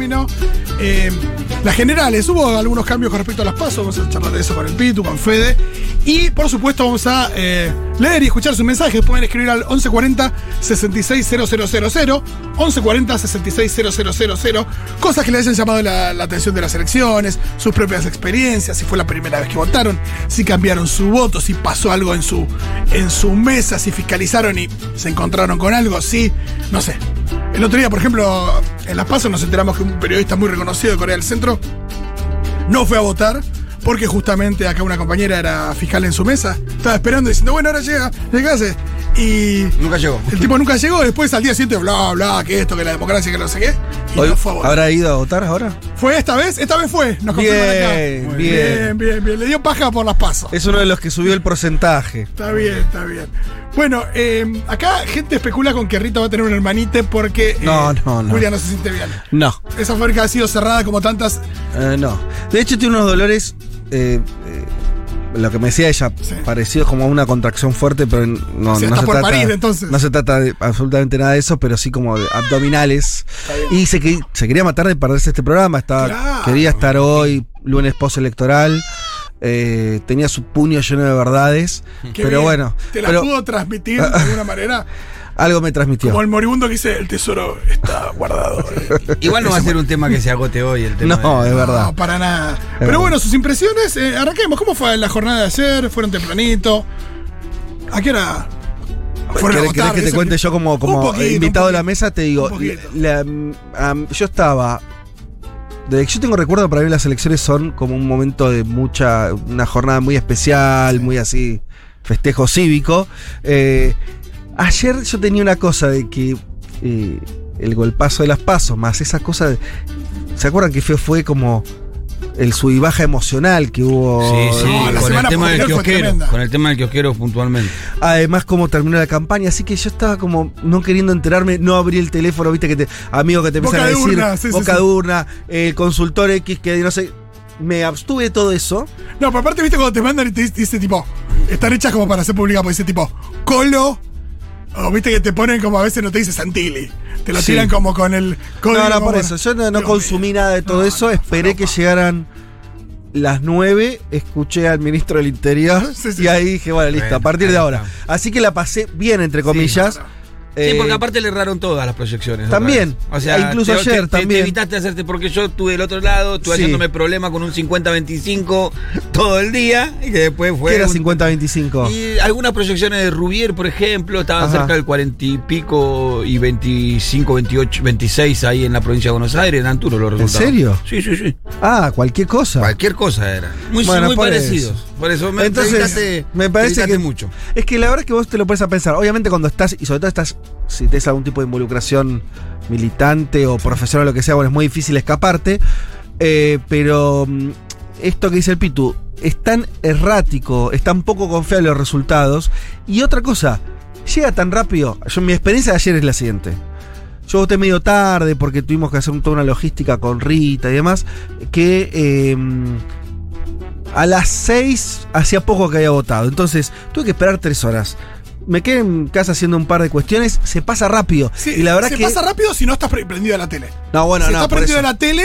término. Eh, las generales, hubo algunos cambios con respecto a las pasos, vamos a charlar de eso con el Pitu, con Fede. Y por supuesto vamos a eh, leer y escuchar sus mensajes. Pueden escribir al 1140 660000, 1140 660000, cosas que le hayan llamado la, la atención de las elecciones, sus propias experiencias, si fue la primera vez que votaron, si cambiaron su voto, si pasó algo en su, en su mesa, si fiscalizaron y se encontraron con algo, si, no sé. El otro día, por ejemplo, en Las Pasos nos enteramos que un periodista muy reconocido de Corea del Centro no fue a votar porque justamente acá una compañera era fiscal en su mesa. Estaba esperando diciendo, bueno, ahora llega, llegase. Y Nunca llegó. el tipo nunca llegó, después al día siguiente, bla, bla, que esto, que la democracia, que no sé qué. Y Hoy- no fue a votar. ¿Habrá ido a votar ahora? ¿Fue esta vez? Esta vez fue. Nos Bien, acá. Bien. bien, bien, bien. Le dio paja por las pasos. Es uno de los que subió el porcentaje. Está bien, está bien. Bueno, eh, acá gente especula con que Rita va a tener un hermanite porque eh, No, no, no. Julia no se siente bien. No, Esa fábrica ha sido cerrada como tantas. eh, no. De hecho, tiene unos dolores. eh, eh, lo que me decía ella, Sí. parecido como a una contracción fuerte, pero no, no se por trata. parir, entonces. No se trata de absolutamente nada de eso, pero sí como de abdominales. Y que se quería matar de perderse este programa. Estaba, Claro. Quería estar hoy, lunes post-electoral. eh, tenía su puño lleno de verdades. Qué pero bien. bueno, ¿Te la pero pudo transmitir de alguna manera? algo me transmitió. Como el moribundo que dice: el tesoro está guardado. Igual no va a ser un tema que se agote hoy el tema. No, de- es verdad. No, para nada. Pero verdad. bueno, sus impresiones, eh, arranquemos. ¿Cómo fue la jornada de ayer? ¿Fueron tempranito? ¿A qué hora? fueron a ¿Querés, querés que te cuente yo como, como poquito, invitado de la mesa? Te digo, la- yo estaba. Desde que yo tengo recuerdo, para mí las elecciones son como un momento de mucha. Una jornada muy especial, muy así. Festejo cívico. Eh, ayer yo tenía una cosa de que. eh, el golpazo de las pasos, más esa cosa. de- ¿Se acuerdan que fue, fue como. El sub y baja emocional que hubo. Sí, sí, No, la con el tema del kiosquero. Con el tema del kiosquero puntualmente. Además, cómo terminó la campaña, así que yo estaba como no queriendo enterarme, no abrí el teléfono, viste que te, amigos que te empiezan a de decir, urna, sí, boca sí. de urna, el consultor X, que no sé, me abstuve de todo eso. No, pero aparte, viste, cuando te mandan y te dice, tipo, están hechas como para ser públicas, porque dice tipo, colo. O viste que te ponen como a veces no te dice Santilli. Te lo Sí. tiran como con el código. No, no, por eso, yo no, consumí mío. nada de todo No, eso, no, esperé que llegaran las 9, escuché al ministro del Interior Sí, sí, y ahí dije, bueno, listo, a partir de ahora. Así que la pasé bien, entre comillas. no. Sí, Eh, porque aparte le erraron todas las proyecciones. También. O sea, E incluso te- ayer te- también. Te evitaste hacerte porque yo estuve del otro lado, estuve Sí. haciéndome problema con un 50-25 todo el día y que después fue. ¿Qué era un- 50-25? Y algunas proyecciones de Rubier, por ejemplo, estaban Ajá. cerca del 40 y pico y 25, 28, 26 ahí en la provincia de Buenos Aires, eran duros los resultados. serio? Sí, sí, sí. Ah, cualquier cosa. Cualquier cosa era. Muy, Bueno, muy por parecidos. eso. Por eso me, Entonces, te evitaste- me parece te que mucho. Es que la verdad es que vos te lo puedes a pensar. Obviamente cuando estás, y sobre todo estás, si tenés algún tipo de involucración militante o profesional o lo que sea, bueno, es muy difícil escaparte. Eh, pero mm, esto que dice el Pitu, es tan errático, es tan poco confiable los resultados. Y otra cosa, llega tan rápido. Yo, mi experiencia de ayer es la siguiente. Yo voté medio tarde porque tuvimos que hacer toda una logística con Rita y demás. Que eh, a las 6 hacía poco que había votado. Entonces tuve que esperar 3 horas. Me quedé en casa haciendo un par de cuestiones. Se pasa rápido. Sí, y la verdad se que. pasa rápido si no estás pre- prendido a la tele. No, bueno, si no. estás por prendido a la tele,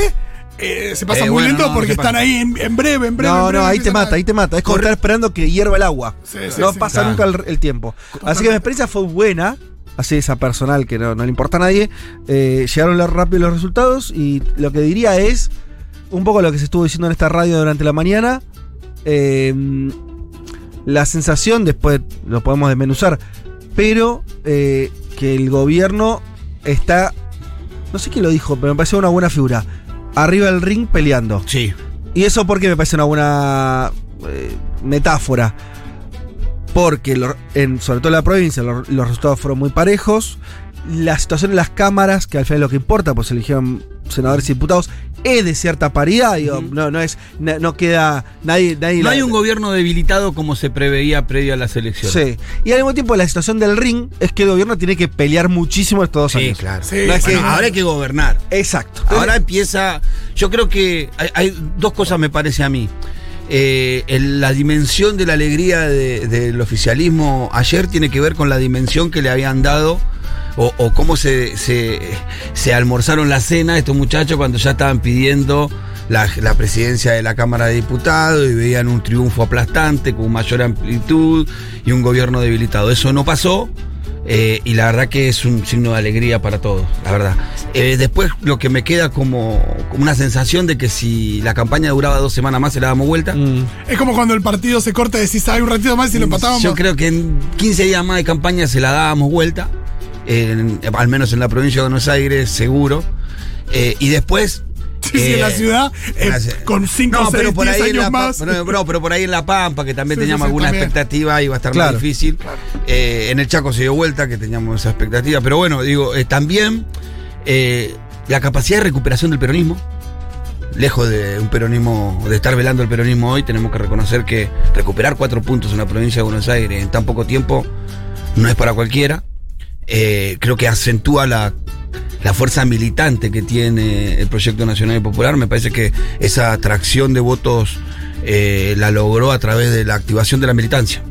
eh, se pasa Eh, muy bueno, lento no, porque están ahí en, en breve, en breve. en No, breve, no, ahí te mata, a- ahí te mata. Es como estar esperando que hierva el agua. Sí, sí, no pasa Claro. nunca el, el tiempo. Así que mi experiencia fue buena. Así esa personal que no, no le importa a nadie. Eh, llegaron rápido los resultados. Y lo que diría es. Un poco lo que se estuvo diciendo en esta radio durante la mañana. Eh, la sensación, después lo podemos desmenuzar. Pero eh, que el gobierno está. No sé quién lo dijo, pero me pareció una buena figura. Arriba del ring peleando. Sí. Y eso porque me parece una buena eh, metáfora. Porque, lo- en, sobre todo en la provincia, lo- los resultados fueron muy parejos. La situación en las cámaras, que al final es lo que importa, pues se eligieron senadores y diputados, es de cierta paridad. digo, no, no, es, no, no queda nadie. nadie No la- hay un gobierno debilitado como se preveía previo a las elecciones. Sí. Y al mismo tiempo, la situación del ring es que el gobierno tiene que pelear muchísimo estos dos Sí, años. claro. Sí, No es que- ahora hay que gobernar. Exacto. Ahora empieza. Yo creo que hay, hay dos cosas, me parece a mí. Eh, el- la dimensión de la alegría de- del oficialismo ayer tiene que ver con la dimensión que le habían dado o, o cómo se, se, se almorzaron la cena estos muchachos cuando ya estaban pidiendo la, la presidencia de la Cámara de Diputados y veían un triunfo aplastante con mayor amplitud y un gobierno debilitado. Eso no pasó. eh, y la verdad que es un signo de alegría para todos, la verdad. Eh, después lo que me queda como, como una sensación de que si la campaña duraba dos semanas más se la damos vuelta. Mm. Es como cuando el partido se corta y decís, hay un ratito más y lo empatábamos. Yo creo que en 15 días más de campaña se la dábamos vuelta, en- al menos en la provincia de Buenos Aires, seguro. Eh, y después. Sí, sí, en la eh, ciudad, eh, la ci- con 5, no, 6, pero por 10 ahí en años la Pa- más. pero- no, pero por ahí en La Pampa, que también Sí, sí, teníamos sí, alguna también. expectativa, iba a estar Claro. más difícil. Eh, en el Chaco se dio vuelta, que teníamos esa expectativa. Pero bueno, digo, también la capacidad de recuperación del peronismo. Lejos de un peronismo, de estar velando el peronismo hoy, tenemos que reconocer que recuperar cuatro puntos en la provincia de Buenos Aires en tan poco tiempo no es para cualquiera. Eh, creo que acentúa la, la fuerza militante que tiene el Proyecto Nacional y Popular. Me parece que esa atracción de votos eh, la logró a través de la activación de la militancia,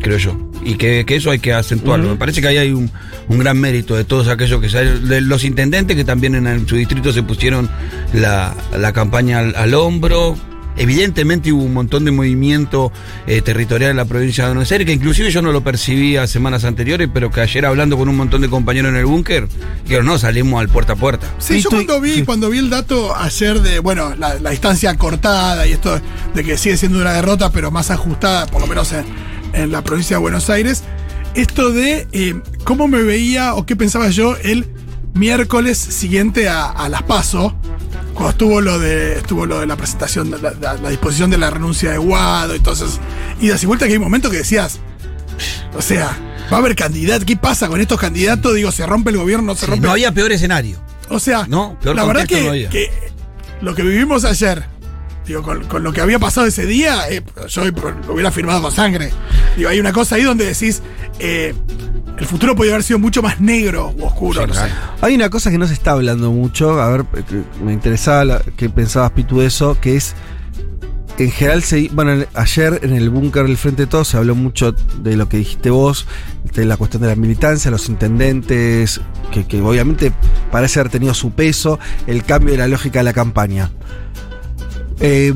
creo yo. Y que, que eso hay que acentuarlo. Me parece que ahí hay un, un gran mérito de todos aquellos que de los intendentes que también en su distrito se pusieron la, la campaña al, al hombro. Evidentemente hubo un montón de movimiento eh, territorial en la provincia de Buenos Aires, que inclusive yo no lo percibía semanas anteriores, pero que ayer hablando con un montón de compañeros en el búnker, dijeron, no, salimos al puerta a puerta. Sí, yo cuando vi, sí. cuando vi el dato ayer de, bueno, la, la distancia cortada y esto de que sigue siendo una derrota, pero más ajustada, por lo menos en, en la provincia de Buenos Aires, esto de eh, cómo me veía o qué pensaba yo el miércoles siguiente a, a las PASO, cuando estuvo lo de estuvo lo de la presentación, la, la- la disposición de la renuncia de Guado, entonces, idas y vueltas que hay momentos que decías, o sea, va a haber candidatos, ¿qué pasa con estos candidatos? Digo, ¿se rompe el gobierno? ¿No se Sí, rompe? no había peor escenario. O sea, No, peor la verdad que, no que lo que vivimos ayer, digo, con, con lo que había pasado ese día, eh, yo lo hubiera firmado con sangre. Digo, hay una cosa ahí donde decís, eh, el futuro podría haber sido mucho más negro o oscuro. Sí, no sé. claro. Hay una cosa que no se está hablando mucho, a ver, eh, que me interesaba la- qué pensabas Pitu de eso, que es, en general, se, bueno, ayer en el búnker del Frente de Todos se habló mucho de lo que dijiste vos, de la cuestión de la militancia, los intendentes, que, que obviamente parece haber tenido su peso, el cambio de la lógica de la campaña. Eh,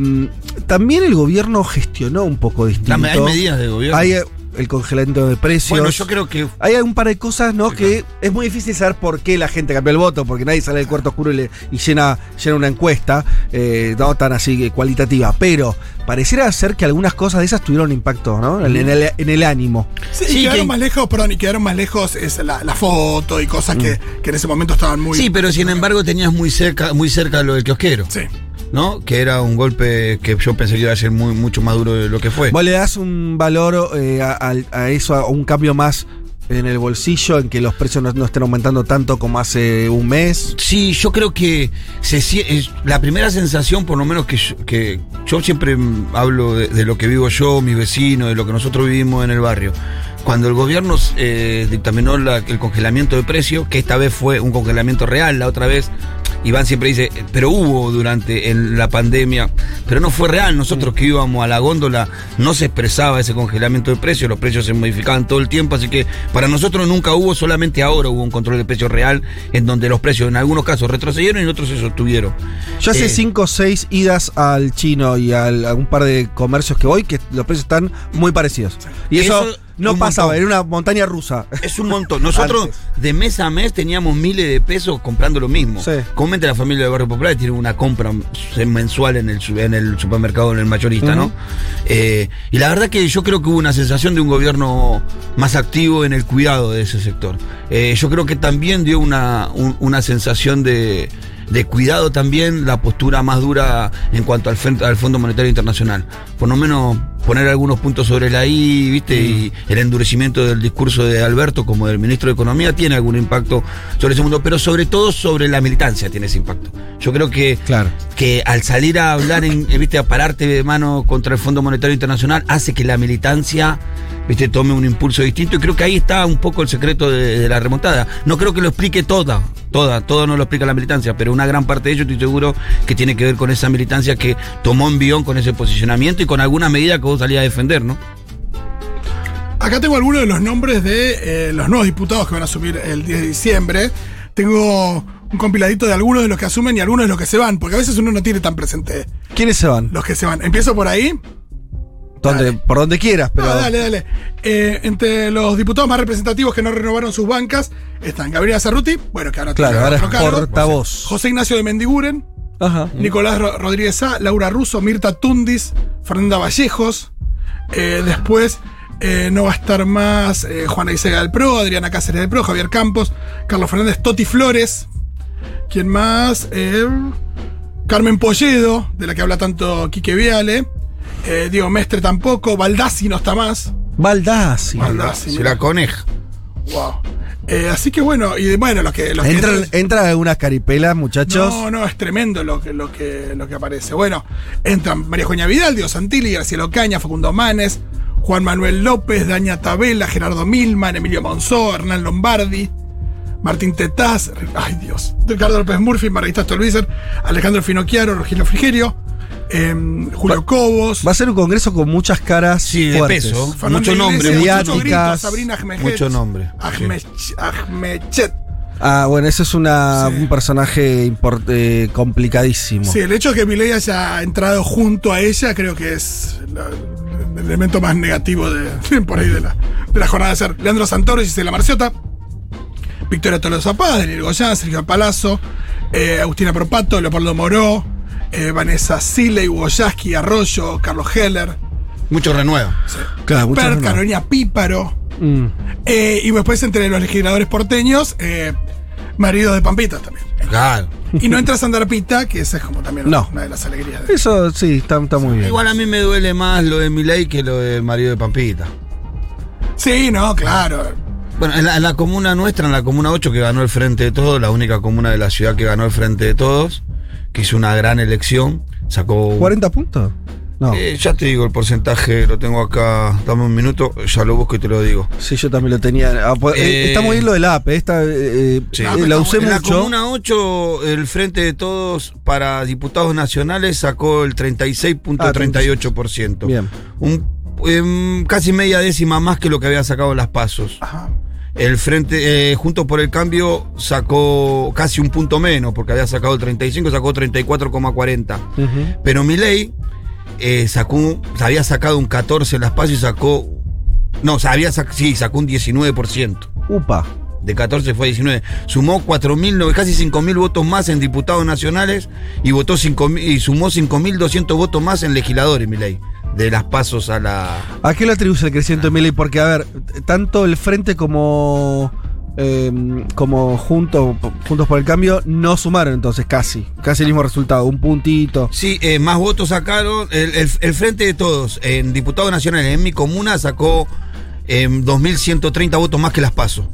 también el gobierno gestionó un poco distinto. Dame, hay medidas de gobierno. Hay eh, el congelamiento de precios. bueno, yo creo que Hay un par de cosas, ¿no? Sí, que es muy difícil saber por qué la gente cambió el voto, porque nadie sale del cuarto oscuro y, le- y llena, llena una encuesta, eh, no tan así que cualitativa. Pero pareciera ser que algunas cosas de esas tuvieron impacto, ¿no? En, en el, en el ánimo. Sí, Sí, y quedaron que- más lejos, perdón, y quedaron más lejos es la, la foto y cosas que, Mm. que en ese momento estaban muy. Sí, pero sin embargo tenías muy cerca, muy cerca lo del kiosquero, Sí. ¿No? Que era un golpe que yo pensé que iba a ser muy, mucho más duro de lo que fue. Vos le das un valor eh, a, eso, a un cambio más en el bolsillo, en que los precios no, no estén aumentando tanto como hace un mes. Sí, yo creo que se, es la primera sensación, por lo menos que yo, que yo siempre hablo de, de lo que vivo yo, mi vecino, de lo que nosotros vivimos en el barrio. Cuando el gobierno eh, dictaminó la- el congelamiento de precios, que esta vez fue un congelamiento real, la otra vez Iván siempre dice, pero hubo durante en la pandemia, pero no fue real. Nosotros que íbamos a la góndola no se expresaba ese congelamiento de precios, los precios se modificaban todo el tiempo, así que para nosotros nunca hubo, solamente ahora hubo un control de precios real, en donde los precios en algunos casos retrocedieron y en otros se sostuvieron. Yo hace Eh, cinco o seis idas al chino y al- a un par de comercios que voy que los precios están muy parecidos. Y eso, Eso, no un pasaba, montón. era una montaña rusa. Es un montón. Nosotros Antes. de mes a mes teníamos miles de pesos comprando lo mismo. Sí. Comúnmente la familia de Barrio Popular tiene una compra mensual en el, en el supermercado, en el mayorista, ¿no? Eh, y la verdad que yo creo que hubo una sensación de un gobierno más activo en el cuidado de ese sector. Eh, yo creo que también dio una, un- una sensación de, de cuidado también la postura más dura en cuanto al, al Fondo Monetario Internacional. Por lo menos poner algunos puntos sobre la I, ¿viste? Y el endurecimiento del discurso de Alberto como del ministro de Economía tiene algún impacto sobre ese mundo, pero sobre todo sobre la militancia tiene ese impacto. Yo creo que Claro. que al salir a hablar, en, eh, viste, a pararte de mano contra el Fondo Monetario Internacional, hace que la militancia, viste, tome un impulso distinto. Y creo que ahí está un poco el secreto de, de la remontada. No creo que lo explique toda, toda, todo no lo explica la militancia, pero una gran parte de ello estoy seguro que tiene que ver con esa militancia que tomó envión con ese posicionamiento y con alguna medida que salías a defender, ¿no? Acá tengo algunos de los nombres de eh, los nuevos diputados que van a asumir el 10 de diciembre. Tengo un compiladito de algunos de los que asumen y algunos de los que se van, porque a veces uno no tiene tan presente ¿Quiénes se van? los que se van. Empiezo por ahí. Donde, por donde quieras, pero. Ah, dale, dale. Eh, entre los diputados más representativos que no renovaron sus bancas están Gabriela Cerruti, bueno, que ahora Claro, tiene ahora es otro cargo, portavoz. José Ignacio de Mendiguren, Ajá. Nicolás Ro- Rodríguez Sá, Laura Russo, Mirta Tundis, Fernanda Vallejos. Eh, después eh, no va a estar más eh, Juana Isega del PRO, Adriana Cáceres del PRO, Javier Campos, Carlos Fernández Toti Flores. ¿Quién más? Eh, Carmen Polledo, de la que habla tanto Quique Viale. Eh, Diego Mestre tampoco. Baldassi no está más. Baldassi. Baldassi. Se mira. Wow. Eh, así que bueno, y bueno, los que. Los que- Entran, entran algunas caripelas, muchachos. No, no, es tremendo lo que, lo que, lo que aparece. Bueno, entran María Joña Vidal, Dios Santilli, Graciela Ocaña, Facundo Manes, Juan Manuel López, Daña Tabela, Gerardo Milman, Emilio Monzó, Hernán Lombardi, Martín Tetaz, ay Dios, Ricardo López Murphy, Margarita Stolbizer, Alejandro Finocchiaro, Rogelio Frigerio, em, Julio Cobos, Va a ser un congreso con muchas caras Sí, de peso. Mucho nombre, Iglesias, mucho mucho nombre. grito, Sabrina Ahmed Mucho nombre, Ahmed, Ahmedchet. Ah, bueno, eso es una, Sí. un personaje import- eh, complicadísimo. Sí, el hecho de que Milei haya entrado junto a ella creo que es la- el elemento más negativo de, por ahí de la, de la jornada de ser. Leandro Santoro y Gisela Marciota, Victoria Tolosa Paz, Daniel Goyán, Sergio Palazzo, eh, Agustina Propato, Leopoldo Moró, eh, Vanessa Siley, Hugo Yasky, Arroyo, Carlos Heller, Mucho renuevo. Claro, muchas Per, no. Carolina Píparo. Mm. eh, y después entre los legisladores porteños, eh, marido de Pampitas también. Claro. Y no entra Sandra Pita, que esa es como también No. una de las alegrías de Eso sí, está, está muy bien. Igual a mí me duele más lo de Milei que lo del marido de Pampita. Sí, no, claro. Bueno, en la, en la comuna nuestra, en la comuna 8 que ganó el Frente de Todos, la única comuna de la ciudad que ganó el Frente de Todos, que hizo una gran elección, sacó... ¿40 puntos? No. Eh, ya te digo el porcentaje, lo tengo acá, dame un minuto, ya lo busco y te lo digo. Sí, yo también lo tenía. Ah, pues, eh, Eh, está muy bien lo del app. Esta, eh, eh, Sí. eh, la usé en la mucho. comuna 8, el Frente de Todos para diputados nacionales sacó el 36.38%. Bien. Un, em, casi media décima más que lo que había sacado las pasos. Ajá. El Frente, eh, Juntos por el Cambio, sacó casi un punto menos, porque había sacado el 35, sacó 34,40. Ujú. Pero Milei eh, sacó, había sacado un 14 en las pasos y sacó. No, había sac- sí, sacó un 19%. Upa. De 14 fue a 19. Sumó 4.000, casi 5.000 votos más en diputados nacionales y votó 5.000 y sumó 5.200 votos más en legisladores, Milei. De las pasos a la. ¿A qué le atribuye el crecimiento de Milei? Porque, a ver, tanto el Frente como. eh, como junto, Juntos por el Cambio no sumaron entonces casi. Casi el mismo resultado, un puntito. Sí, eh, más votos sacaron. El, el- el Frente de Todos, en diputados nacionales, en mi comuna, sacó eh, 2.130 votos más que las paso.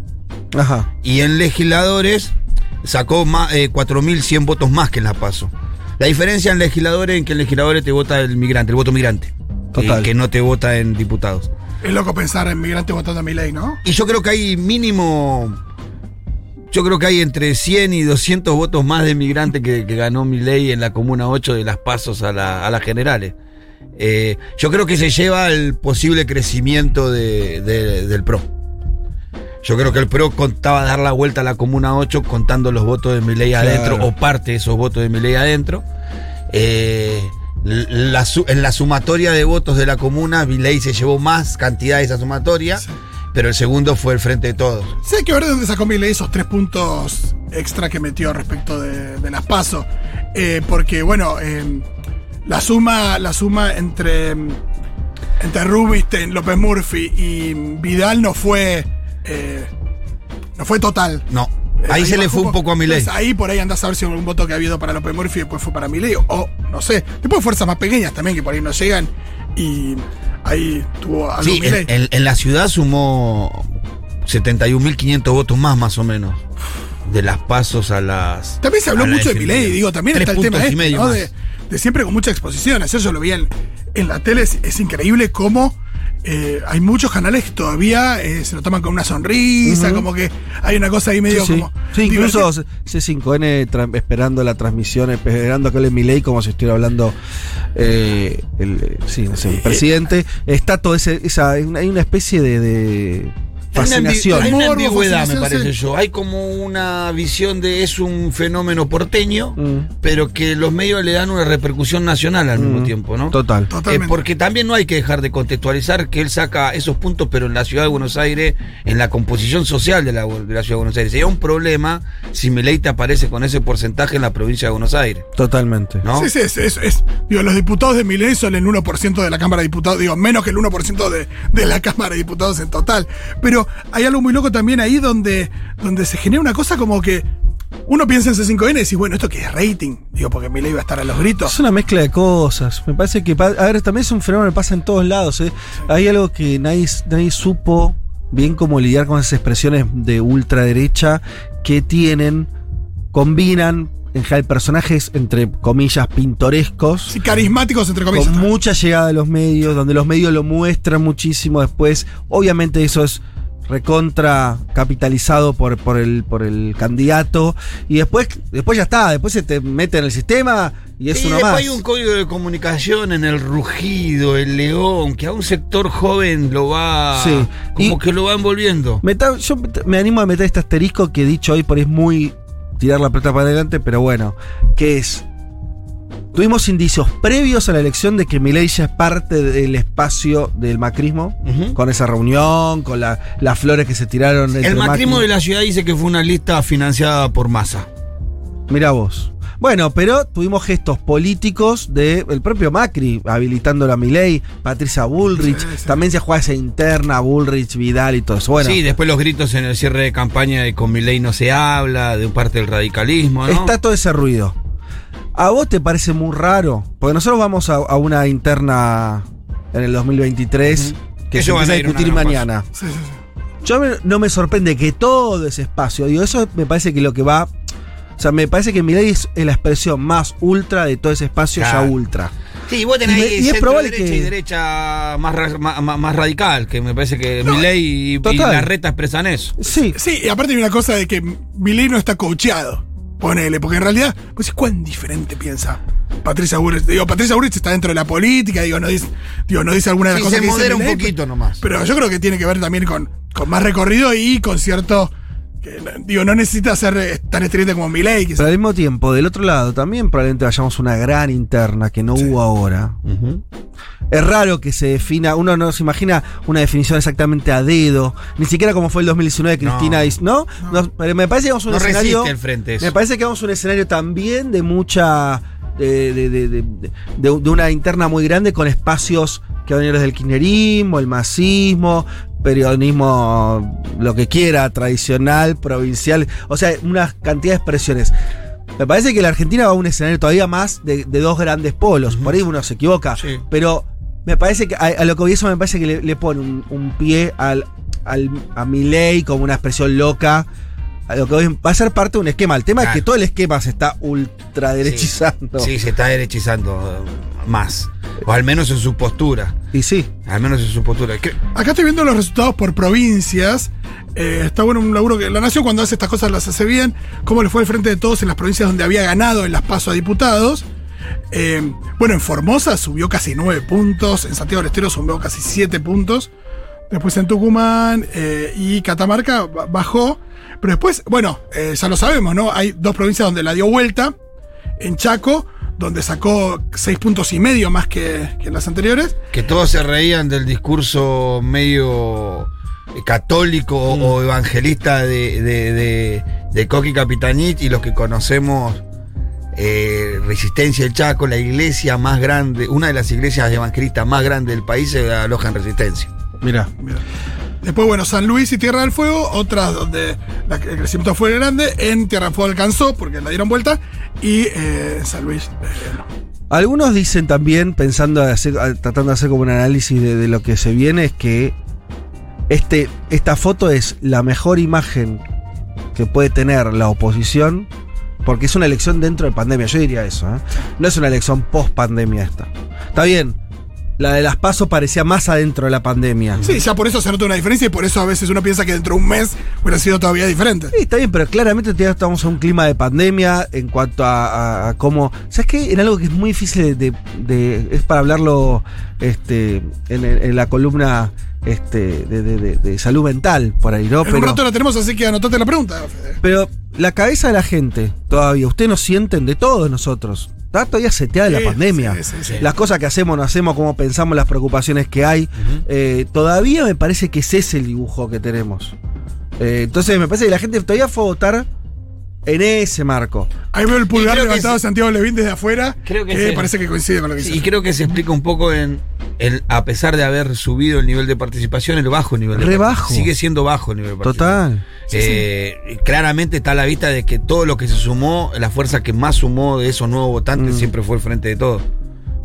Ajá. Y en legisladores sacó más, eh, 4.100 votos más que en las paso. La diferencia en legisladores es que en legisladores te vota el migrante, el voto migrante. Total. eh, que no te vota en diputados. Es loco pensar en migrantes votando a mi ley, ¿no? Y yo creo que hay mínimo. Yo creo que hay entre 100 y 200 votos más de migrantes que, que ganó mi ley en la Comuna 8 de las pasos a, la- a las generales. Eh, yo creo que se lleva el posible crecimiento de- de- del PRO. Yo creo que el PRO contaba dar la vuelta a la Comuna 8 contando los votos de mi ley Claro. adentro o parte de esos votos de mi ley adentro. Eh, la en la sumatoria de votos de la comuna, Milei se llevó más cantidad de esa sumatoria, Sí. pero el segundo fue el frente de todos. Sí, hay que ver de dónde sacó Milei esos tres puntos extra que metió respecto de, de las pasos. porque, bueno, eh, la suma, la suma entre, entre Rubinstein, López Murphy y Vidal no fue. eh, no fue total. No, Ahí, se le fue un poco a Milei. Ahí por ahí andás a ver si un voto que ha habido para López Murphy después fue para Milei. O no sé. Después fuerzas más pequeñas también que por ahí no llegan. Y ahí tuvo algo Sí, Milei. en, en- en la ciudad sumó 71.500 votos más, más o menos. De las pasos a las. También se habló mucho de Milei, digo, también Tres está el tema este, ¿no? de, de siempre con mucha exposición. Ayer yo lo vi en, en la tele, es, es increíble cómo eh, hay muchos canales que todavía eh, se lo toman con una sonrisa, como que hay una cosa ahí medio Sí, sí. como. Sí, incluso divertida. C5N tra- esperando la transmisión, esperando que hable Milei como si estuviera hablando eh, el, sí, no sé, el presidente. Está todo ese, esa, hay una, hay una especie de, de Hay una, ambi- fascinación. hay una ambigüedad, me parece yo. Hay como una visión de es un fenómeno porteño, Mm. pero que los medios le dan una repercusión nacional al mismo Mm. tiempo, ¿no? Total. Eh, porque también no hay que dejar de contextualizar que él saca esos puntos, pero en la ciudad de Buenos Aires, en la composición social de la, de la ciudad de Buenos Aires. Sería un problema si Milei te aparece con ese porcentaje en la provincia de Buenos Aires, Totalmente. ¿no? Sí, sí, es, es- es- digo, los diputados de Milei son el 1% de la Cámara de Diputados, digo, menos que el 1% de, de la Cámara de Diputados en total. Pero hay algo muy loco también ahí donde, donde se genera una cosa como que uno piensa en C5N y decís, bueno, ¿esto qué es rating? Digo, porque Milei va a estar a los gritos. Es una mezcla de cosas. Me parece que. A ver, también es un fenómeno que pasa en todos lados. ¿eh? Hay algo que nadie, nadie supo bien cómo lidiar con esas expresiones de ultraderecha que tienen, combinan, en general, personajes, entre comillas, pintorescos. Sí, carismáticos, entre comillas. con mucha llegada de los medios, donde los medios lo muestran muchísimo después. Obviamente eso es recontra capitalizado por, por, el, por el candidato. Y después, después ya está, después se te mete en el sistema y es y uno después más. hay un código de comunicación en el rugido, el león, que a un sector joven lo va. Sí. Como Y- que lo va envolviendo. Meta- yo me animo a meter este asterisco que he dicho hoy, por es muy tirar la pelota para adelante, pero bueno, que es. Tuvimos indicios previos a la elección de que Milei ya es parte del espacio del macrismo, con esa reunión, con la- las flores que se tiraron. El macrismo Macri- de la ciudad dice que fue una lista financiada por masa. Mirá vos. Bueno, pero tuvimos gestos políticos del propio Macri, habilitando a Milei, Patricia Bullrich, Sí, sí. también se juega esa interna, Bullrich, Vidal y todo eso. Bueno, sí, después los gritos en el cierre de campaña de con mi ley no se habla, de parte del radicalismo, ¿no? está todo ese ruido. ¿A vos te parece muy raro? Porque nosotros vamos a, a una interna en el 2023 que Ellos se van empieza a discutir mañana. Sí, sí, sí. Yo me- no me sorprende que todo ese espacio, digo, eso me parece que lo que va. O sea, me parece que Milei es la expresión más ultra de todo ese espacio Claro. ya ultra. Sí, vos tenés Y me- ahí y es probable derecha que- y derecha más, ra- ma- ma- más, radical, que me parece que Milei y, y la reta expresan eso. Sí, Sí, y aparte hay una cosa de que Milei no está coacheado. Ponele, porque en realidad, pues cuán diferente piensa Patricia Bullrich. Digo, Patricia Bullrich está dentro de la política, digo, no dice, digo, no dice alguna de las Sí, cosas se que dice modera un Milei, poquito nomás. Pero yo creo que tiene que ver también con, con más recorrido y con cierto. Que, digo, no necesita ser eh, tan estridente como Milei. pero al mismo tiempo, del otro lado, también probablemente vayamos a una gran interna que no hubo ahora. Es raro que se defina, uno no se imagina una definición exactamente a dedo, ni siquiera como fue el 2019 Cristina No. dice, ¿no? No, pero me parece que vamos a un No escenario. resiste el frente eso. Me parece que vamos a un escenario también de mucha. de, de- de- de- una interna muy grande con espacios que van a venir desde el kirchnerismo, el masismo, periodismo, lo que quiera, tradicional, provincial. O sea, una cantidad de expresiones. Me parece que la Argentina va a un escenario todavía más de, de dos grandes polos. Por ahí uno se equivoca. Sí. Pero me parece que a, a lo que eso me parece que le, le pone un, un pie al, al, a Milei como una expresión loca. A lo que va a ser parte de un esquema. El tema es que todo el esquema se está ultraderechizando. Sí, se está derechizando eh, más. O al menos en su postura. Y sí. Al menos en su postura. Acá estoy viendo los resultados por provincias. Eh, está bueno un laburo que la Nación cuando hace estas cosas las hace bien. Cómo le fue al frente de todos en las provincias donde había ganado en las pasos a diputados. Eh, bueno, en Formosa subió casi 9 puntos. En Santiago del Estero subió casi 7 puntos. Después en Tucumán eh, y Catamarca ba- bajó. Pero después, bueno, eh, ya lo sabemos, ¿no? Hay dos provincias donde la dio vuelta. En Chaco, donde sacó 6 puntos y medio más que, que en las anteriores. que todos se reían del discurso medio eh, católico o- o evangelista de, de, de, de Coqui Capitanich y los que conocemos eh, Resistencia del Chaco, la iglesia más grande, una de las iglesias evangelistas más grandes del país se aloja en Resistencia. Mira. Mira. Después, bueno, San Luis y Tierra del Fuego, otras donde el crecimiento fue grande. En Tierra del Fuego alcanzó porque la dieron vuelta. Y eh, San Luis, eh, no. Algunos dicen también, pensando, tratando de hacer como un análisis de, de lo que se viene, es que este, esta foto es la mejor imagen que puede tener la oposición, porque es una elección dentro de pandemia. Yo diría eso, ¿eh? No es una elección post pandemia esta. Está bien, la de las pasos parecía más adentro de la pandemia. Sí, ya por eso se nota una diferencia y por eso a veces uno piensa que dentro de un mes hubiera sido todavía diferente. Sí, está bien, pero claramente todavía estamos en un clima de pandemia en cuanto a, a- a cómo. ¿Sabes qué? En algo que es muy difícil de. de- es para hablarlo este, en, en la columna este, de, de- de- salud mental, por ahí, ¿no? En un rato la tenemos, así que anotate la pregunta, Fede. Pero la cabeza de la gente, todavía, ustedes nos sienten de todos nosotros. Está todavía seteada de Sí, la pandemia. sí, sí, sí. Las cosas que hacemos, no hacemos, cómo pensamos, las preocupaciones que hay. Eh, todavía me parece que ese es el dibujo que tenemos. Eh, entonces me parece que la gente todavía fue a votar en ese marco. Ahí veo el pulgar levantado de. Santiago Levín desde afuera, Creo que que sí. parece que coincide con lo que dice. y creo que se explica un poco en, el, a pesar de haber subido el nivel de participación, el bajo nivel de Re bajo. Sigue siendo bajo el nivel de participación. Total. Eh, Claramente está a la vista de que todo lo que se sumó, la fuerza que más sumó de esos nuevos votantes Mm. siempre fue el frente de todos.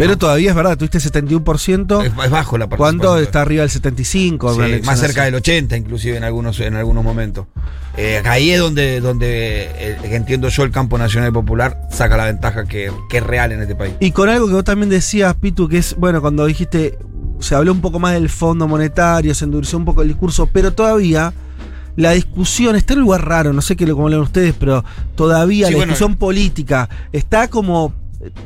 Pero todavía es verdad, tuviste 71%. Es, es bajo la participación. ¿Cuándo está arriba del 75? Sí, una elección más cerca así? del 80 inclusive en algunos en algunos momentos. Eh, ahí es donde donde eh, entiendo yo el campo nacional y popular saca la ventaja que, que es real en este país. Y con algo que vos también decías, Pitu, que es, bueno, cuando dijiste, se habló un poco más del fondo monetario, se endureció un poco el discurso, pero todavía la discusión está en un lugar raro, no sé qué lo como leen ustedes, pero todavía Sí, la bueno. discusión política está como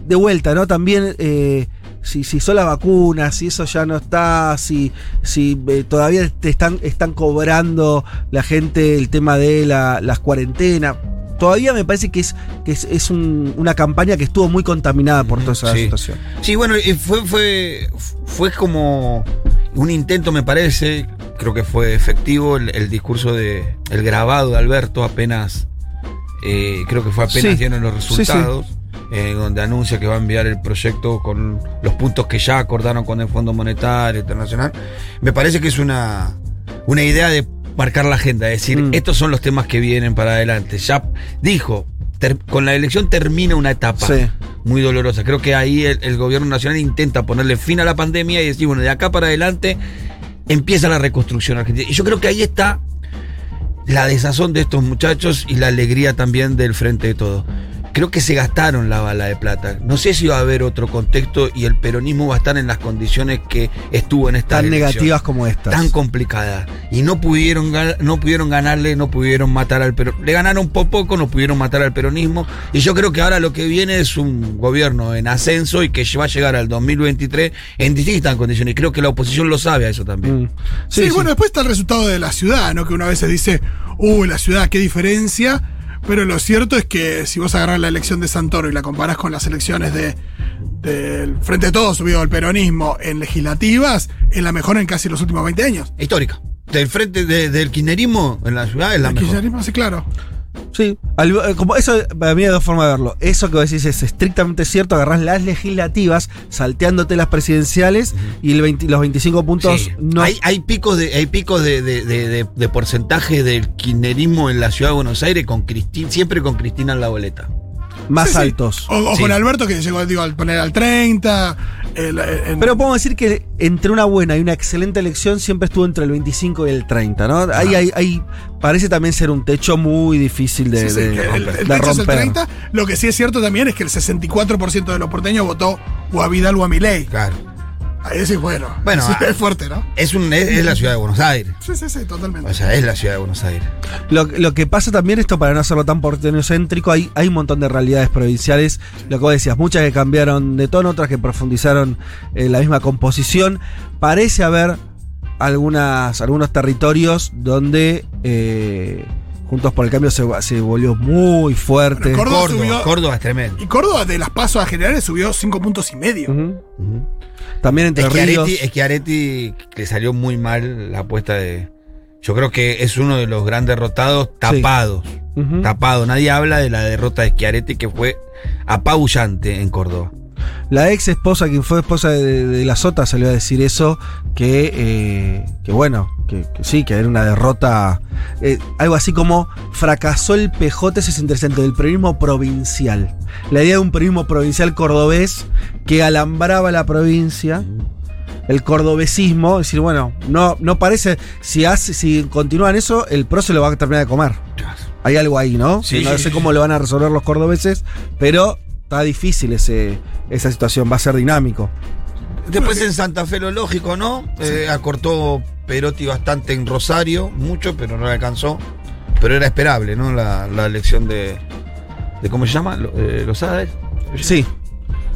de vuelta, ¿no? También eh, si, si son las vacunas, si eso ya no está, si, si eh, todavía te están, están cobrando la gente el tema de la, las cuarentenas. Todavía me parece que es, que es, es un- una campaña que estuvo muy contaminada por toda esa Sí. situación. Sí, bueno, y fue, fue, fue como un intento, me parece, creo que fue efectivo el, el discurso de el grabado de Alberto apenas, eh, creo que fue apenas Sí. dieron los Sí, sí. Eh, donde anuncia que va a enviar el proyecto con los puntos que ya acordaron con el Fondo Monetario Internacional. Me parece que es una, una idea de marcar la agenda, es decir, Mm. estos son los temas que vienen para adelante. Ya dijo, ter- con la elección termina una etapa Sí. muy dolorosa. Creo que ahí el, el gobierno nacional intenta ponerle fin a la pandemia y decir, bueno, de acá para adelante empieza la reconstrucción argentina. Y yo creo que ahí está la desazón de estos muchachos y la alegría también del frente de todo. Creo que se gastaron la bala de plata. No sé si va a haber otro contexto y el peronismo va a estar en las condiciones que estuvo en esta Tan negativas como estas. tan complicada y no pudieron no pudieron ganarle no pudieron matar al peronismo le ganaron por poco no pudieron matar al peronismo y yo creo que ahora lo que viene es un gobierno en ascenso y que va a llegar al 2023 en distintas condiciones y creo que la oposición lo sabe a eso también Mm. Sí, bueno, después está el resultado de la ciudad, ¿no? Que una vez se dice, uy, la ciudad, qué diferencia. Pero lo cierto es que si vos agarrás la elección de Santoro y la comparás con las elecciones de del Frente de Todos subido al peronismo en legislativas, es la mejor en casi los últimos 20 años. histórica del frente de- del kirchnerismo en la ciudad es la El mejor kirchnerismo, sí, claro. Sí, al- eh, como eso para mí hay dos formas de verlo. Eso que vos decís es estrictamente cierto, agarrás las legislativas, salteándote las presidenciales y el 20 los 25 puntos Sí. no. hay, hay picos de hay picos de, de- de- de- de porcentaje del kirchnerismo en la ciudad de Buenos Aires con Cristina siempre con Cristina en la boleta más Sí, sí. altos. O, o Sí. con Alberto, que llegó digo, al poner al 30. el- en- Pero podemos decir que entre una buena y una excelente elección siempre estuvo entre el 25 y el 30, ¿no? Ahí, ahí, ahí parece también ser un techo muy difícil de, Sí, sí, de que el, romper, de techo es el romper. 30. Lo que sí es cierto también es que el 64% de los porteños votó o a Vidal o a Milei. claro Ahí sí, bueno. Bueno, sí, ah. es fuerte, ¿no? es un es, es la ciudad de Buenos Aires Sí, sí, sí, totalmente. o sea es la ciudad de Buenos Aires Lo, lo que pasa también, esto para no hacerlo tan porteño-céntrico, hay, hay un montón de realidades provinciales. Lo que vos decías, muchas que cambiaron de tono, otras que profundizaron en la misma composición. Parece haber algunas, algunos territorios donde eh, Juntos por el Cambio se, se volvió muy fuerte. Bueno, Córdoba Córdoba, subió- Córdoba es tremendo Y Córdoba de las pasos a generales subió 5 puntos y medio. También entre ríos. Schiaretti, Schiaretti le salió muy mal la apuesta de yo creo que es uno de los grandes derrotados tapados tapado nadie habla de la derrota de Schiaretti que fue apabullante en Córdoba La ex esposa, quien fue esposa de, de la Sota, salió a decir eso, que, eh, que bueno, que, que sí, que era una derrota, eh, algo así como fracasó el PJ, ese es interesante, del periodismo provincial. La idea de un periodismo provincial cordobés que alambraba la provincia, el cordobesismo, es decir, bueno, no, no parece, si, hace, si continúan eso, el PRO se lo va a terminar de comer. Hay algo ahí, ¿no? Sí, no sé cómo lo van a resolver los cordobeses, pero está difícil ese, esa situación, va a ser dinámico. Después en Santa Fe lo lógico, ¿no? Eh, acortó Perotti bastante en Rosario, mucho, pero no le alcanzó. Pero era esperable, ¿no? La, la elección de, de. ¿Cómo se llama? Lo- eh, ¿Lozada es? Sí.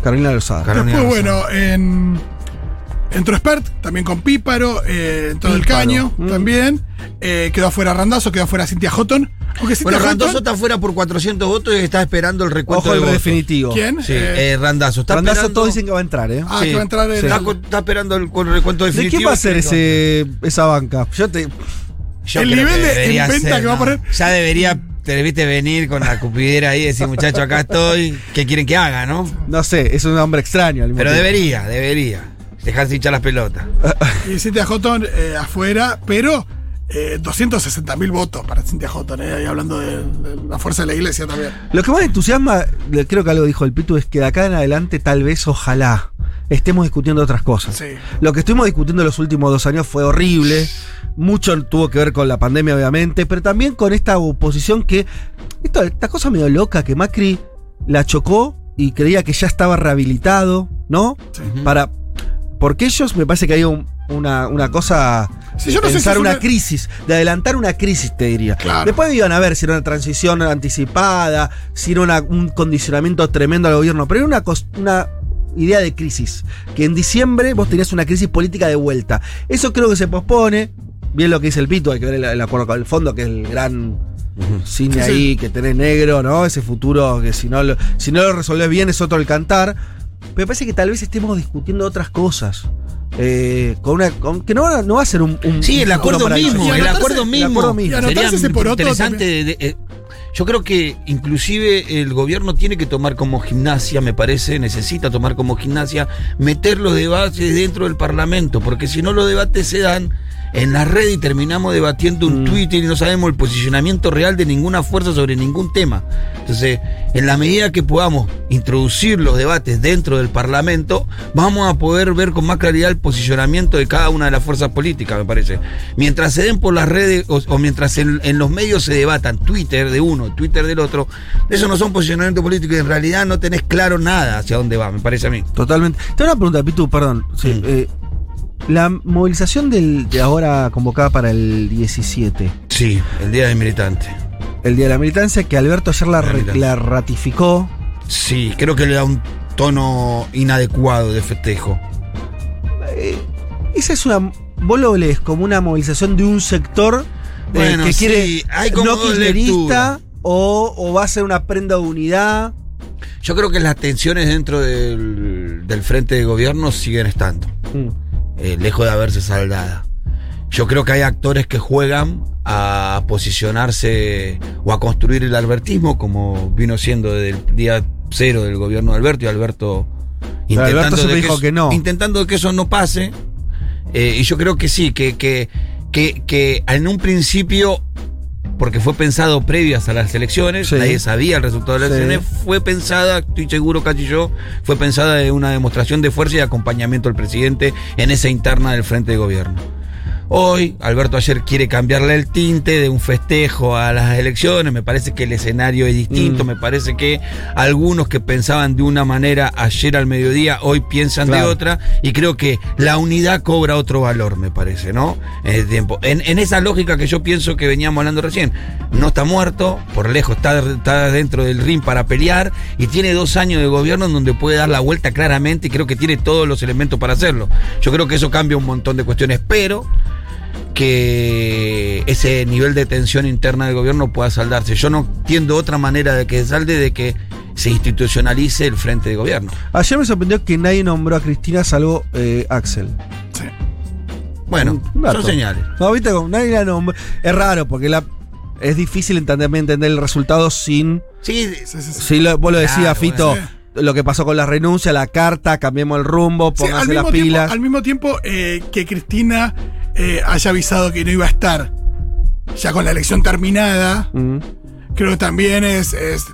Carolina Lozada. Carolina Después, Lozada. bueno, en. Entró Spert, también con Píparo, eh, en todo el caño Mm. también. Eh, quedó afuera Randazo, quedó afuera Cintia Houghton. Aunque Cintia Bueno. Randazo está fuera por 400 votos y está esperando el recuento Ojo de el votos. definitivo. ¿Quién? Sí, Eh, eh, Randazo. Está Randazo esperando, todos dicen que va a entrar, ¿eh? Ah, Sí. que va a entrar en Sí. el- está, esperando el, recuento ¿De definitivo. quién va a ser ese, esa banca? Yo te. Yo El nivel de debería en venta ser, que va a ¿no? poner- Ya debería, te debiste venir con la cupidera ahí y decir, muchacho, acá estoy. ¿Qué quieren que haga, no? No sé, es un hombre extraño. al mismo Pero tiempo. debería, debería. Dejarse hinchar las pelotas. Y Cintia Houghton eh, afuera, pero eh, 260 mil votos para Cintia Houghton, eh, ahí hablando de, de la fuerza de la iglesia también. Lo que más entusiasma, creo que algo dijo el Pitu, es que de acá en adelante, tal vez, ojalá, estemos discutiendo otras cosas. Sí. Lo que estuvimos discutiendo los últimos dos años fue horrible. Mucho tuvo que ver con la pandemia, obviamente, pero también con esta oposición que. Esto, esta cosa medio loca que Macri la chocó y creía que ya estaba rehabilitado, ¿no? Ujú. Para. Porque ellos me parece que hay un- una, una cosa. Sí, yo no sé si pensar una, una- crisis, de adelantar una crisis, te diría. Claro. Después iban a ver si era una transición anticipada, si era una- un condicionamiento tremendo al gobierno, pero era una, una idea de crisis. Que en diciembre vos tenías una crisis política de vuelta. Eso creo que se pospone. Bien lo que dice el Pito, hay que ver el, el acuerdo con el fondo, que es el gran cine Sí, sí. ahí que tenés negro, ¿no? Ese futuro que si no lo, si no lo resolvés bien es otro el cantar. Pero me parece que tal vez estemos discutiendo otras cosas. Eh, con una, con- que no, va- no va a ser un, un- Sí, el acuerdo mismo, el acuerdo el mismo. Sería ese poroto interesante. de- de- eh, yo creo que inclusive el gobierno tiene que tomar como gimnasia, me parece, necesita tomar como gimnasia, meter los debates dentro del Parlamento, porque si no los debates se dan en la red y terminamos debatiendo un Mm. Twitter y no sabemos el posicionamiento real de ninguna fuerza sobre ningún tema. Entonces, en la medida que podamos introducir los debates dentro del Parlamento, vamos a poder ver con más claridad el posicionamiento de cada una de las fuerzas políticas, me parece. Mientras se den por las redes o, o mientras en, en los medios se debatan Twitter de uno, Twitter del otro, eso no son posicionamientos políticos y en realidad no tenés claro nada hacia dónde va, me parece a mí. Totalmente. Tengo una pregunta, Pitu, perdón. Sí, Mm. eh, la movilización del, de ahora convocada para el 17, Sí, el día del militante. el Día de la Militancia, que Alberto ayer la, ratificó. Sí, creo que le da un tono inadecuado de festejo. eh, esa es una. Vos lo lees como una movilización de un sector eh, que sí, quiere hay como no kirchnerista o va a ser una prenda de unidad. Yo creo que las tensiones dentro del, del frente de gobierno siguen estando. Mm. Eh, lejos de haberse saldada. Yo creo que hay actores que juegan a posicionarse o a construir el albertismo, como vino siendo desde el día cero del gobierno de Alberto, y Alberto siempre de dijo eso- que no. intentando que eso no pase. eh, y yo creo que sí, que, que, que, que en un principio, porque fue pensado previas a las elecciones, Sí. nadie sabía el resultado de las Sí. elecciones, fue pensada, estoy seguro, Cachi y yo, fue pensada de una demostración de fuerza y acompañamiento al presidente en esa interna del frente de gobierno. Hoy, Alberto ayer quiere cambiarle el tinte de un festejo a las elecciones, me parece que el escenario es distinto, Mm. me parece que algunos que pensaban de una manera ayer al mediodía, hoy piensan de otra, y creo que la unidad cobra otro valor, me parece, ¿no? En el tiempo. En, en esa lógica que yo pienso que veníamos hablando recién, no está muerto, por lejos está, está dentro del ring para pelear, y tiene dos años de gobierno en donde puede dar la vuelta claramente, y creo que tiene todos los elementos para hacerlo. Yo creo que eso cambia un montón de cuestiones, pero que ese nivel de tensión interna del gobierno pueda saldarse. Yo no entiendo otra manera de que salde de que se institucionalice el frente de gobierno. Ayer me sorprendió que nadie nombró a Cristina salvo eh, Axel. Sí. Bueno, son señales. No, viste, como nadie la nombró. Es raro porque la, es difícil entender, entender el resultado sin. Sí, Sí, sí, sí. Si lo- vos lo decías, Claro, Fito, bueno. Lo que pasó con la renuncia, la carta, cambiemos el rumbo, Sí, pónganse al, las tiempo, pilas. al mismo tiempo eh, que Cristina eh, haya avisado que no iba a estar ya con la elección terminada, Mm. creo que también es. es-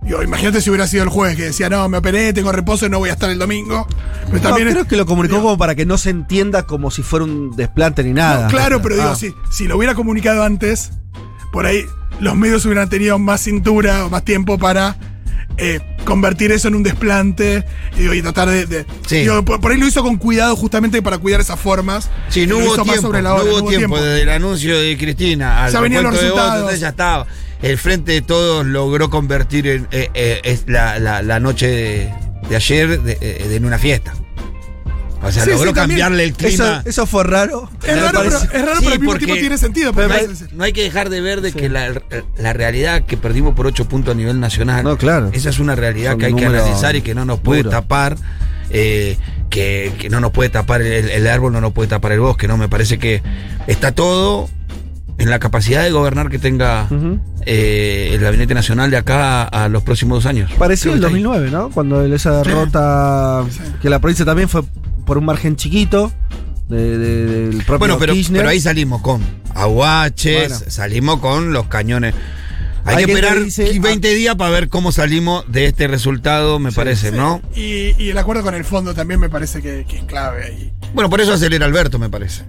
digo, imagínate si hubiera sido el jueves que decía, no, me operé, tengo reposo y no voy a estar el domingo. Pero No, también es- creo que lo comunicó digo, como para que no se entienda como si fuera un desplante ni nada. no, claro, pero digo, Ah. si, si lo hubiera comunicado antes, por ahí los medios hubieran tenido más cintura o más tiempo para eh, convertir eso en un desplante y, digo, y tratar de. de- Sí. digo, por, por ahí lo hizo con cuidado justamente para cuidar esas formas. Sí, no hubo tiempo, sobre la no hora, hubo tiempo. Desde el anuncio de Cristina al Ya venían los recuento de votos, resultados. ya estaba. El Frente de Todos logró convertir en, eh, eh, la, la- la noche de, de ayer de- eh, de en una fiesta. O sea, Sí, logró sí, cambiarle el clima. eso fue raro. Es raro, pero, es raro, Sí, pero al mismo porque- tiempo tiene sentido. No porque hay, parece- no hay que dejar de ver de que la, la realidad que perdimos por 8 puntos a nivel nacional, No, claro. esa es una realidad Son que hay que analizar y que no nos puede tapar, eh, que, que no nos puede tapar el, el árbol, no nos puede tapar el bosque, ¿no? Me parece que está todo en la capacidad de gobernar que tenga eh, el Gabinete Nacional de acá a, a los próximos dos años. Pareció el Creo que está ahí. 2009, ¿no? Cuando esa derrota, Sí. que la provincia también fue por un margen chiquito de- de- del propio Bueno, pero, Kirchner. pero ahí salimos con aguaches, Bueno. salimos con los cañones. Hay, Hay que esperar dice- 20 días para ver cómo salimos de este resultado, me parece, Sí. ¿no? Y, y el acuerdo con el fondo también me parece que, que es clave ahí. Bueno, por eso acelera Alberto, me parece.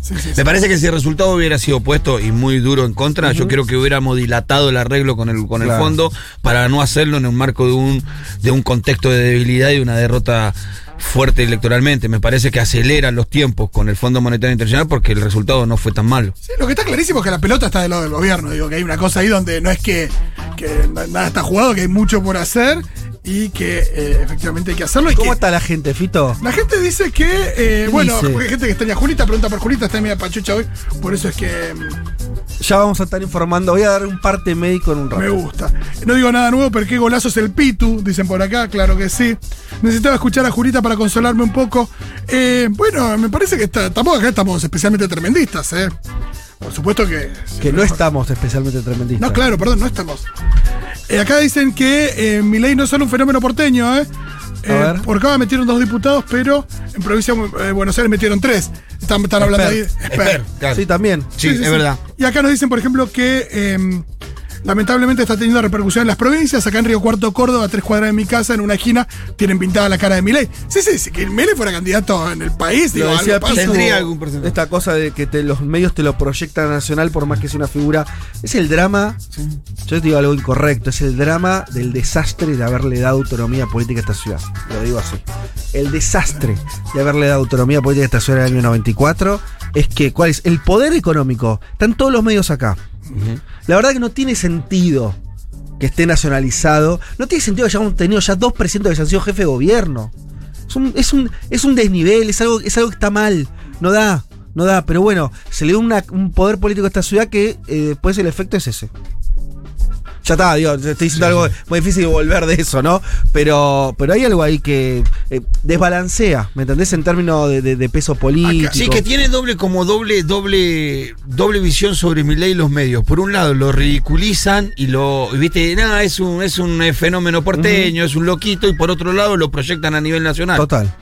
Sí, sí, sí. Me parece que si el resultado hubiera sido puesto y muy duro en contra, yo creo que hubiéramos dilatado el arreglo con el, con el fondo para no hacerlo en un marco de un, de un contexto de debilidad y una derrota fuerte electoralmente. Me parece que aceleran los tiempos con el Fondo Monetario Internacional porque el resultado no fue tan malo. Sí, lo que está clarísimo es que la pelota está del lado del gobierno. Digo que hay una cosa ahí donde no es que, que na- nada está jugado, que hay mucho por hacer y que eh, efectivamente hay que hacerlo. Y ¿Cómo que está la gente, Fito? La gente dice que, eh, ¿Qué bueno, dice? porque hay gente que extraña a Julita, pregunta por Julita, está media pachucha hoy, por eso es que mm, Ya vamos a estar informando. Voy a dar un parte médico en un rato. me gusta. No digo nada nuevo, pero qué golazo es el Pitu, dicen por acá, claro que sí. Necesitaba escuchar a Julita para consolarme un poco. Eh, bueno, me parece que está, tampoco acá estamos especialmente tremendistas, ¿eh? Por supuesto que... Que no estamos especialmente tremendistas. No, claro, perdón, no estamos. Eh, acá dicen que eh, Milei no es solo un fenómeno porteño, ¿eh? Eh, por acá metieron dos diputados, pero en provincia de Buenos Aires metieron tres. Están, están hablando ahí. Esper. Esper. claro. Sí, también. Sí, es verdad. Y acá nos dicen, por ejemplo, que eh, lamentablemente está teniendo repercusión en las provincias. Acá en Río Cuarto, Córdoba, a tres cuadras de mi casa, en una esquina, tienen pintada la cara de Milei. Sí, sí, si que Milei fuera candidato en el país, digo, decía algo pasa. Tendría algún porcentaje. Esta cosa de que te- los medios te lo proyectan nacional por más que sea una figura. Es el drama. Yo te digo algo incorrecto. Es el drama del desastre de haberle dado autonomía política a esta ciudad. Lo digo así. El desastre de haberle dado autonomía política a esta ciudad en el año 94 es que, ¿cuál es? El poder económico. Están todos los medios acá. La verdad que no tiene sentido que esté nacionalizado. No tiene sentido que hayamos tenido ya dos presidentes que hayan sido jefe de gobierno. Es un, es un, es un desnivel, es algo, es algo que está mal. No da, no da. Pero bueno, se le dio una- un poder político a esta ciudad que eh, después el efecto es ese. Ya está, digo, estoy diciendo algo muy difícil de volver de eso, ¿no? Pero, pero hay algo ahí que eh, desbalancea, ¿me entendés? En términos de, de- de peso político. Sí, que tiene doble, como doble, doble, doble visión sobre Milei y los medios. Por un lado, lo ridiculizan y lo, viste, nada, es un, es un eh, fenómeno porteño, es un loquito, y por otro lado lo proyectan a nivel nacional. Total.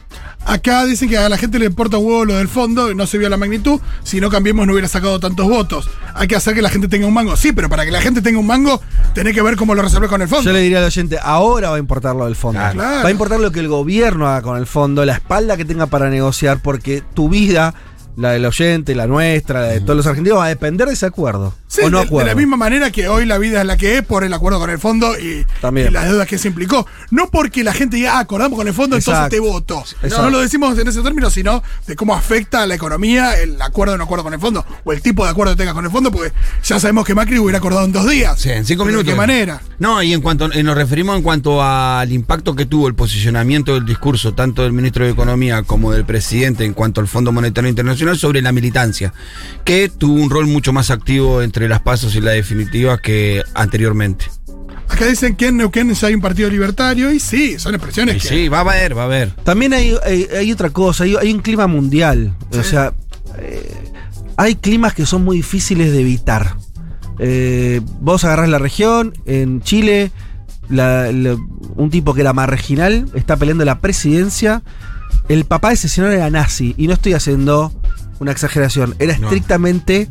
Acá dicen que a la gente le importa un huevo lo del fondo, no se vio la magnitud. Si no cambiemos, no hubiera sacado tantos votos. Hay que hacer que la gente tenga un mango. Sí, pero para que la gente tenga un mango, tenés que ver cómo lo resolvés con el fondo. Yo le diría al oyente, ahora va a importar lo del fondo. Claro. Va a importar lo que el gobierno haga con el fondo, la espalda que tenga para negociar, porque tu vida, la del oyente, la nuestra, la de todos los argentinos, va a depender de ese acuerdo. Sí, o no de, de acuerdo. la misma manera que hoy la vida es la que es por el acuerdo con el fondo y, También. y las deudas que se implicó. No porque la gente diga, ah, acordamos con el fondo, entonces te voto. Exacto. No lo decimos en ese término, sino de cómo afecta a la economía el acuerdo o no acuerdo con el fondo, o el tipo de acuerdo que tengas con el fondo, porque ya sabemos que Macri hubiera acordado en dos días. Sí, en cinco minutos. ¿De qué manera? No, y en cuanto y nos referimos en cuanto al impacto que tuvo el posicionamiento del discurso, tanto del ministro de Economía como del presidente en cuanto al Fondo Monetario Internacional sobre la militancia, que tuvo un rol mucho más activo entre las pasos y la definitiva que anteriormente. Acá dicen que en Neuquén ya hay un partido libertario y sí, son expresiones Y que. sí, va a haber, va a haber. También hay, hay- hay otra cosa, hay, hay un clima mundial. O sea, eh, hay climas que son muy difíciles de evitar. Eh, vos agarrás la región, en Chile, la- la- un tipo que era marginal está peleando la presidencia. El papá de ese señor era nazi, y no estoy haciendo una exageración, era No. estrictamente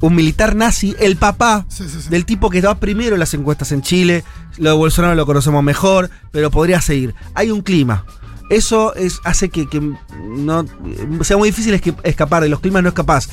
un militar nazi, el papá Sí, sí, sí. del tipo que estaba primero en las encuestas en Chile. Lo de Bolsonaro lo conocemos mejor, pero podría seguir. Hay un clima. Eso es, hace que, que no sea muy difícil escapar de los climas, no es capaz.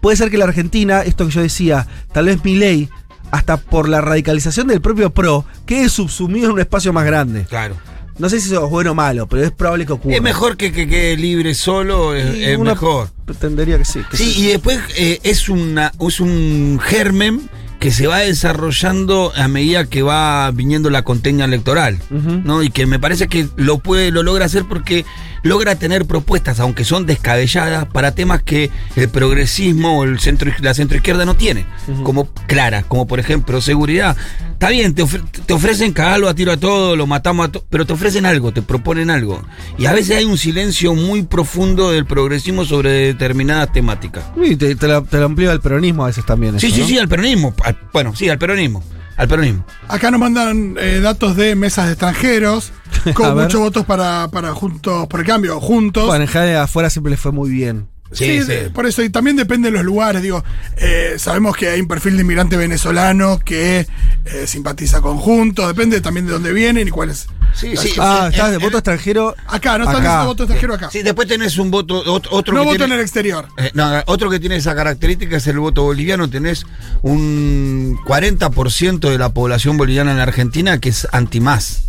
Puede ser que la Argentina, esto que yo decía, tal vez Milei hasta por la radicalización del propio PRO, que es subsumido en un espacio más grande. Claro. No sé si eso es bueno o malo, pero es probable que ocurra. Es mejor que que quede libre solo, es, mejor. Pretendería que sí. que Sí, y después eh, es, una, es un germen que se va desarrollando a medida que va viniendo la conteña electoral. ¿no? Y que me parece que lo puede, lo logra hacer porque logra tener propuestas, aunque son descabelladas, para temas que el progresismo o el centro, la centroizquierda no tiene, como claras, como por ejemplo seguridad. Está bien, te, ofre- te ofrecen cagarlo a tiro a todo, lo matamos a todo, pero te ofrecen algo, te proponen algo. Y a veces hay un silencio muy profundo del progresismo sobre determinadas temáticas. Y te, te lo, te amplía el peronismo a veces también. Sí, eso, sí, ¿no? sí, al peronismo. Al- bueno, sí, al peronismo. Al peronismo. Acá nos mandan eh, datos de mesas de extranjeros, con muchos votos para, para Juntos por el Cambio, juntos. Bueno, en general afuera siempre les fue muy bien. Sí, Sí, sí. de- por eso, y también depende de los lugares, digo, eh, sabemos que hay un perfil de inmigrante venezolano que eh, simpatiza con Juntos, depende también de dónde vienen y cuáles. Sí, sí. Ah, estás de voto extranjero. Acá, no están Acá. diciendo voto extranjero acá. Sí, después tenés un voto, ot- otro no que voto tiene- en el exterior. Eh, no, otro que tiene esa característica es el voto boliviano. Tenés un 40% de la población boliviana en la Argentina que es anti-más.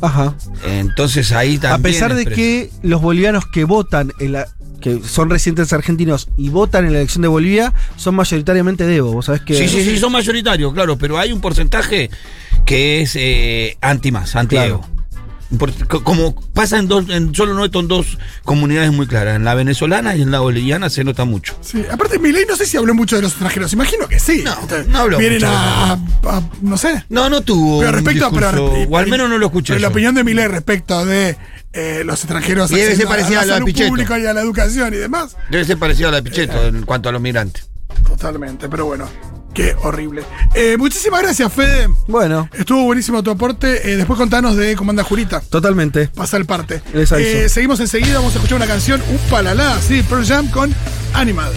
Ajá. Entonces ahí A también. pesar de que los bolivianos que votan en la que son residentes argentinos y votan en la elección de Bolivia son mayoritariamente de Evo. Vos sabés que. Sí, sí, sí, son mayoritarios, claro, pero hay un porcentaje que es eh, anti-más, anti-Evo. Por- co- Como pasa en dos, en solo noto en dos comunidades muy claras, en la venezolana y en la boliviana se nota mucho. Sí, aparte Milei no sé si habló mucho de los extranjeros, imagino que sí. No, no habló Vienen mucho a, a- no sé. No, no tuvo. Pero respecto, pero, discurso, o al pero- menos no lo escuché. pero la opinión de Milei respecto de eh, los extranjeros Y debe ser parecida a la salud pública y a la educación y demás. Debe ser parecido a la de Pichetto en cuanto a los migrantes. Totalmente, pero bueno, qué horrible. Eh, muchísimas gracias, Fede. Bueno, Estuvo buenísimo tu aporte. Eh, después contanos de cómo anda Jurita. totalmente. Pasa el parte. Les aviso. Eh, seguimos enseguida, vamos a escuchar una canción, un palalá, sí, Pearl Jam con Animal.